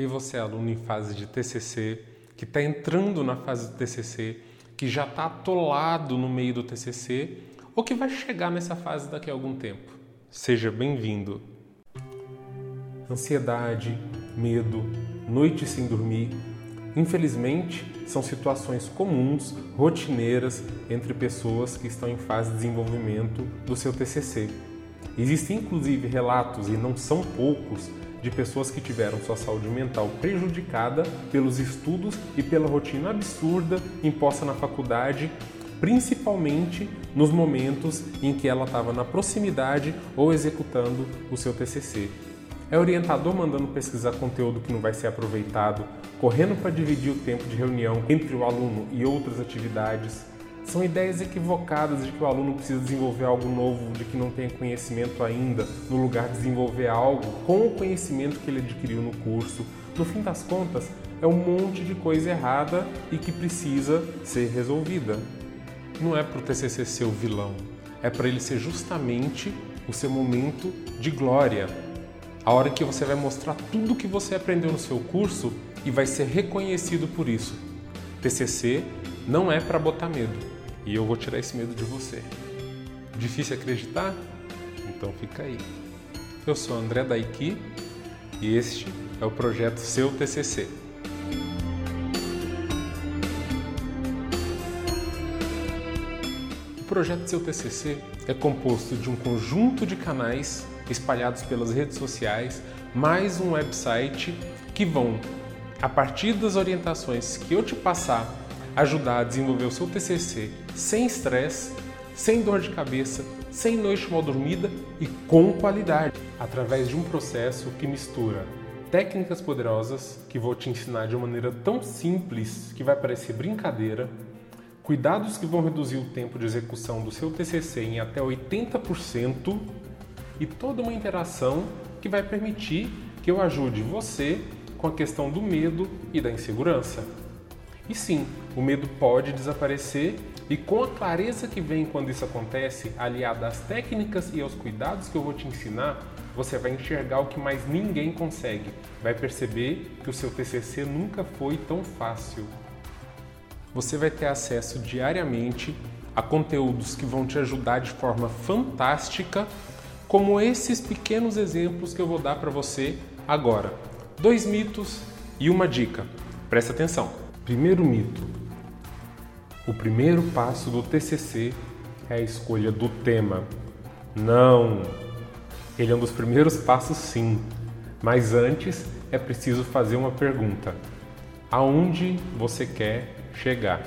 E você, aluno em fase de TCC, que está entrando na fase do TCC, que já está atolado no meio do TCC ou que vai chegar nessa fase daqui a algum tempo. Seja bem-vindo. Ansiedade, medo, noite sem dormir, infelizmente são situações comuns, rotineiras entre pessoas que estão em fase de desenvolvimento do seu TCC. Existem inclusive relatos, e não são poucos, de pessoas que tiveram sua saúde mental prejudicada pelos estudos e pela rotina absurda imposta na faculdade, principalmente nos momentos em que ela estava na proximidade ou executando o seu TCC. É orientador mandando pesquisar conteúdo que não vai ser aproveitado, correndo para dividir o tempo de reunião entre o aluno e outras atividades, são ideias equivocadas de que o aluno precisa desenvolver algo novo, de que não tem conhecimento ainda, no lugar de desenvolver algo com o conhecimento que ele adquiriu no curso. No fim das contas, é um monte de coisa errada e que precisa ser resolvida. Não é para o TCC ser o vilão, é para ele ser justamente o seu momento de glória. A hora que você vai mostrar tudo que você aprendeu no seu curso e vai ser reconhecido por isso. TCC não é para botar medo, e eu vou tirar esse medo de você. Difícil acreditar? Então fica aí. Eu sou André Daiki e este é o projeto Seu TCC. O projeto Seu TCC é composto de um conjunto de canais espalhados pelas redes sociais, mais um website que vão, a partir das orientações que eu te passar ajudar a desenvolver o seu TCC sem estresse, sem dor de cabeça, sem noite mal dormida e com qualidade, através de um processo que mistura técnicas poderosas que vou te ensinar de uma maneira tão simples que vai parecer brincadeira, cuidados que vão reduzir o tempo de execução do seu TCC em até 80% e toda uma interação que vai permitir que eu ajude você com a questão do medo e da insegurança. E sim, o medo pode desaparecer e com a clareza que vem quando isso acontece, aliada às técnicas e aos cuidados que eu vou te ensinar, você vai enxergar o que mais ninguém consegue. Vai perceber que o seu TCC nunca foi tão fácil. Você vai ter acesso diariamente a conteúdos que vão te ajudar de forma fantástica, como esses pequenos exemplos que eu vou dar para você agora. Dois mitos e uma dica. Presta atenção. Primeiro mito: o primeiro passo do TCC é a escolha do tema. Não! Ele é um dos primeiros passos, sim, mas antes é preciso fazer uma pergunta: aonde você quer chegar?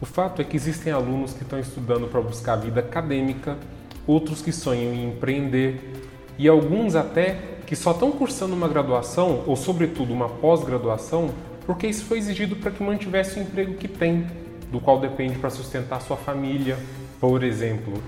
O fato é que existem alunos que estão estudando para buscar a vida acadêmica, outros que sonham em empreender e alguns até que só estão cursando uma graduação ou, sobretudo, uma pós-graduação porque isso foi exigido para que mantivesse o emprego que tem, do qual depende para sustentar sua família, por exemplo.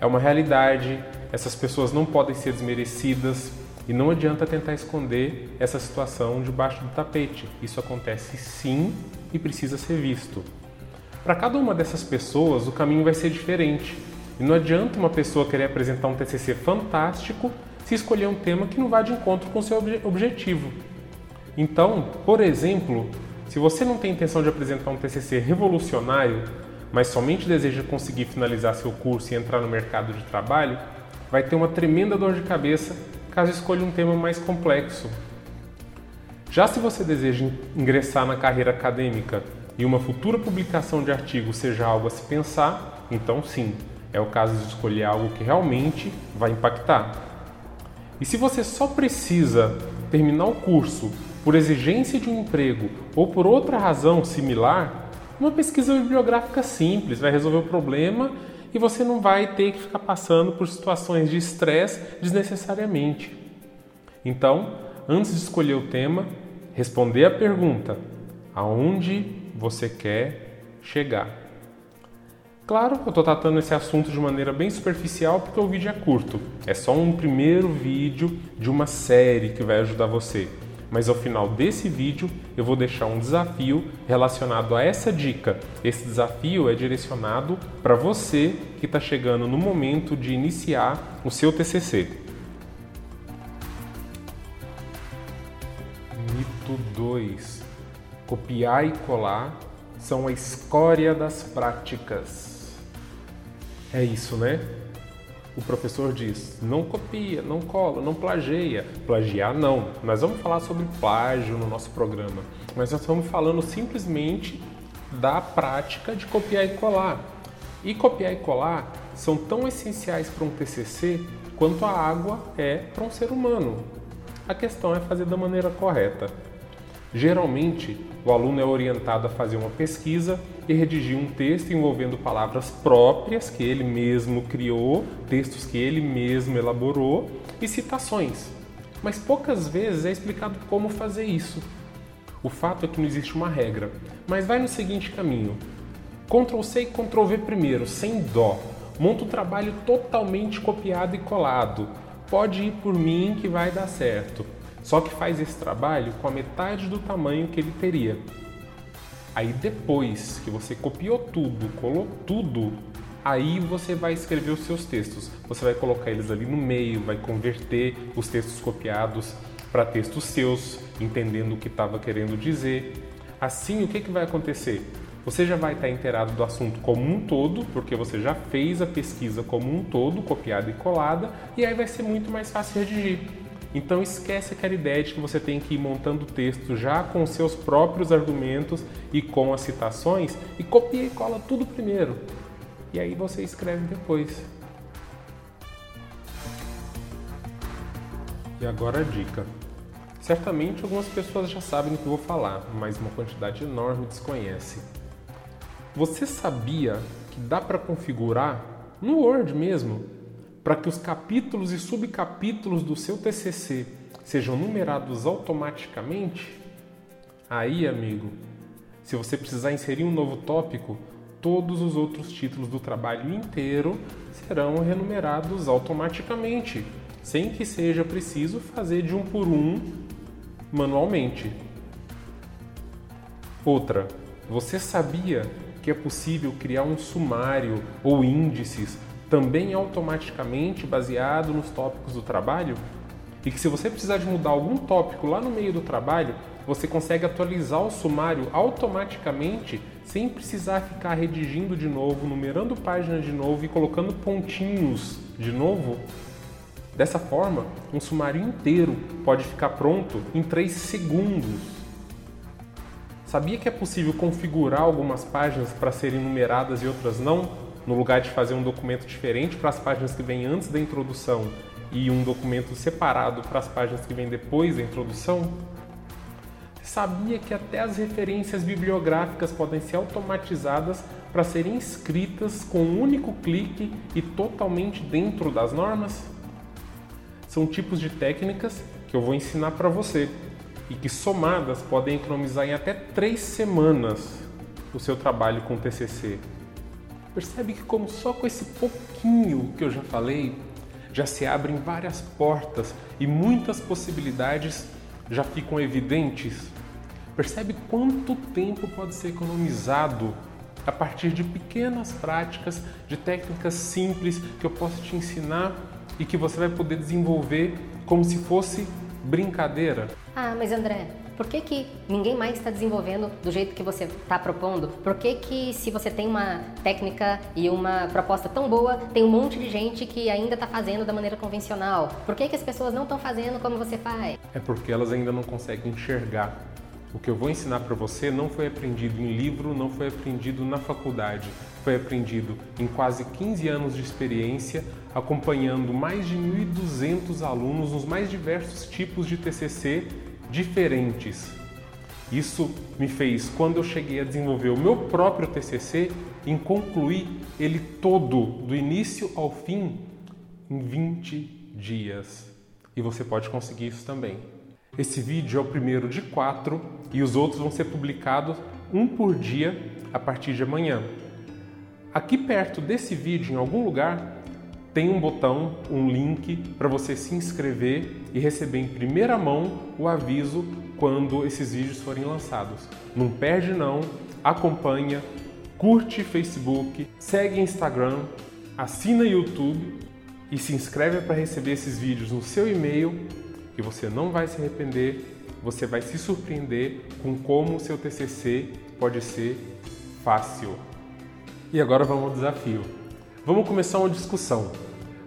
É uma realidade, essas pessoas não podem ser desmerecidas e não adianta tentar esconder essa situação debaixo do tapete. Isso acontece sim e precisa ser visto. Para cada uma dessas pessoas, o caminho vai ser diferente. E não adianta uma pessoa querer apresentar um TCC fantástico se escolher um tema que não vá de encontro com seu objetivo. Então, por exemplo, se você não tem intenção de apresentar um TCC revolucionário, mas somente deseja conseguir finalizar seu curso e entrar no mercado de trabalho, vai ter uma tremenda dor de cabeça caso escolha um tema mais complexo. Já se você deseja ingressar na carreira acadêmica e uma futura publicação de artigo seja algo a se pensar, então sim, é o caso de escolher algo que realmente vai impactar. E se você só precisa terminar o curso por exigência de um emprego ou por outra razão similar, uma pesquisa bibliográfica simples vai resolver o problema e você não vai ter que ficar passando por situações de estresse desnecessariamente. Então, antes de escolher o tema, responder a pergunta: aonde você quer chegar? Claro, eu estou tratando esse assunto de maneira bem superficial porque o vídeo é curto. É só um primeiro vídeo de uma série que vai ajudar você mas ao final desse vídeo eu vou deixar um desafio relacionado a essa dica. Esse desafio é direcionado para você que está chegando no momento de iniciar o seu TCC. Mito 2. Copiar e colar são a escória das práticas. É isso, né? O professor diz: não copia, não cola, não plageia. Plagiar não. Nós vamos falar sobre plágio no nosso programa, mas nós estamos falando simplesmente da prática de copiar e colar. E copiar e colar são tão essenciais para um TCC quanto a água é para um ser humano. A questão é fazer da maneira correta. Geralmente, o aluno é orientado a fazer uma pesquisa e redigir um texto envolvendo palavras próprias que ele mesmo criou, textos que ele mesmo elaborou e citações. Mas poucas vezes é explicado como fazer isso. O fato é que não existe uma regra, mas vai no seguinte caminho: Ctrl C e Ctrl V primeiro, sem dó. Monta o trabalho totalmente copiado e colado. Pode ir por mim que vai dar certo. Só que faz esse trabalho com a metade do tamanho que ele teria. Aí depois que você copiou tudo, colou tudo, aí você vai escrever os seus textos. Você vai colocar eles ali no meio, vai converter os textos copiados para textos seus, entendendo o que estava querendo dizer. Assim, o que, que vai acontecer? Você já vai estar inteirado do assunto como um todo, porque você já fez a pesquisa como um todo, copiada e colada, e aí vai ser muito mais fácil redigir. Então esquece aquela ideia de que você tem que ir montando o texto já com seus próprios argumentos e com as citações e copia e cola tudo primeiro. E aí você escreve depois. E agora a dica. Certamente algumas pessoas já sabem do que eu vou falar, mas uma quantidade enorme desconhece. Você sabia que dá para configurar no Word mesmo para que os capítulos e subcapítulos do seu TCC sejam numerados automaticamente? Aí, amigo, se você precisar inserir um novo tópico, todos os outros títulos do trabalho inteiro serão renumerados automaticamente, sem que seja preciso fazer de um por um manualmente. Outra, você sabia que é possível criar um sumário ou índices também automaticamente baseado nos tópicos do trabalho? E que se você precisar de mudar algum tópico lá no meio do trabalho, você consegue atualizar o sumário automaticamente sem precisar ficar redigindo de novo, numerando páginas de novo e colocando pontinhos de novo Dessa forma, um sumário inteiro pode ficar pronto em 3 segundos. Sabia que é possível configurar algumas páginas para serem numeradas e outras não? No lugar de fazer um documento diferente para as páginas que vêm antes da introdução e um documento separado para as páginas que vêm depois da introdução? Sabia que até as referências bibliográficas podem ser automatizadas para serem escritas com um único clique e totalmente dentro das normas? são tipos de técnicas que eu vou ensinar para você e que somadas podem economizar em até três semanas o seu trabalho com TCC. Percebe que como só com esse pouquinho que eu já falei, já se abrem várias portas e muitas possibilidades já ficam evidentes? Percebe quanto tempo pode ser economizado a partir de pequenas práticas, de técnicas simples que eu posso te ensinar e que você vai poder desenvolver como se fosse brincadeira. Ah, mas André, por que, que ninguém mais está desenvolvendo do jeito que você está propondo? Por que, que se você tem uma técnica e uma proposta tão boa, tem um monte de gente que ainda está fazendo da maneira convencional? Por que, que as pessoas não estão fazendo como você faz? É porque elas ainda não conseguem enxergar. O que eu vou ensinar para você não foi aprendido em livro, não foi aprendido na faculdade, foi aprendido em quase 15 anos de experiência, acompanhando mais de 1.200 alunos nos mais diversos tipos de TCC diferentes. Isso me fez, quando eu cheguei a desenvolver o meu próprio TCC, em concluir ele todo, do início ao fim, em 20 dias. E você pode conseguir isso também. Esse vídeo é o primeiro de quatro e os outros vão ser publicados um por dia a partir de amanhã. Aqui perto desse vídeo, em algum lugar, tem um botão, um link para você se inscrever e receber em primeira mão o aviso quando esses vídeos forem lançados. Não perde não, acompanha, curte Facebook, segue Instagram, assina YouTube e se inscreve para receber esses vídeos no seu e-mail que você não vai se arrepender você vai se surpreender com como o seu TCC pode ser fácil. E agora vamos ao desafio. Vamos começar uma discussão.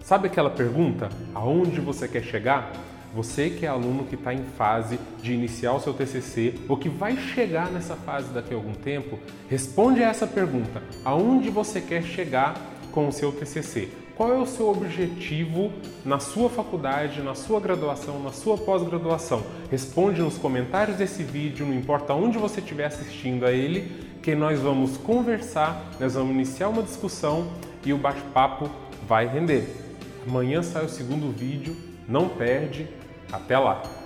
Sabe aquela pergunta? Aonde você quer chegar? Você que é aluno que está em fase de iniciar o seu TCC ou que vai chegar nessa fase daqui a algum tempo, responde a essa pergunta: aonde você quer chegar com o seu TCC? Qual é o seu objetivo na sua faculdade, na sua graduação, na sua pós-graduação? Responde nos comentários desse vídeo, não importa onde você estiver assistindo a ele, que nós vamos conversar, nós vamos iniciar uma discussão e o bate-papo vai render. Amanhã sai o segundo vídeo, não perde, até lá!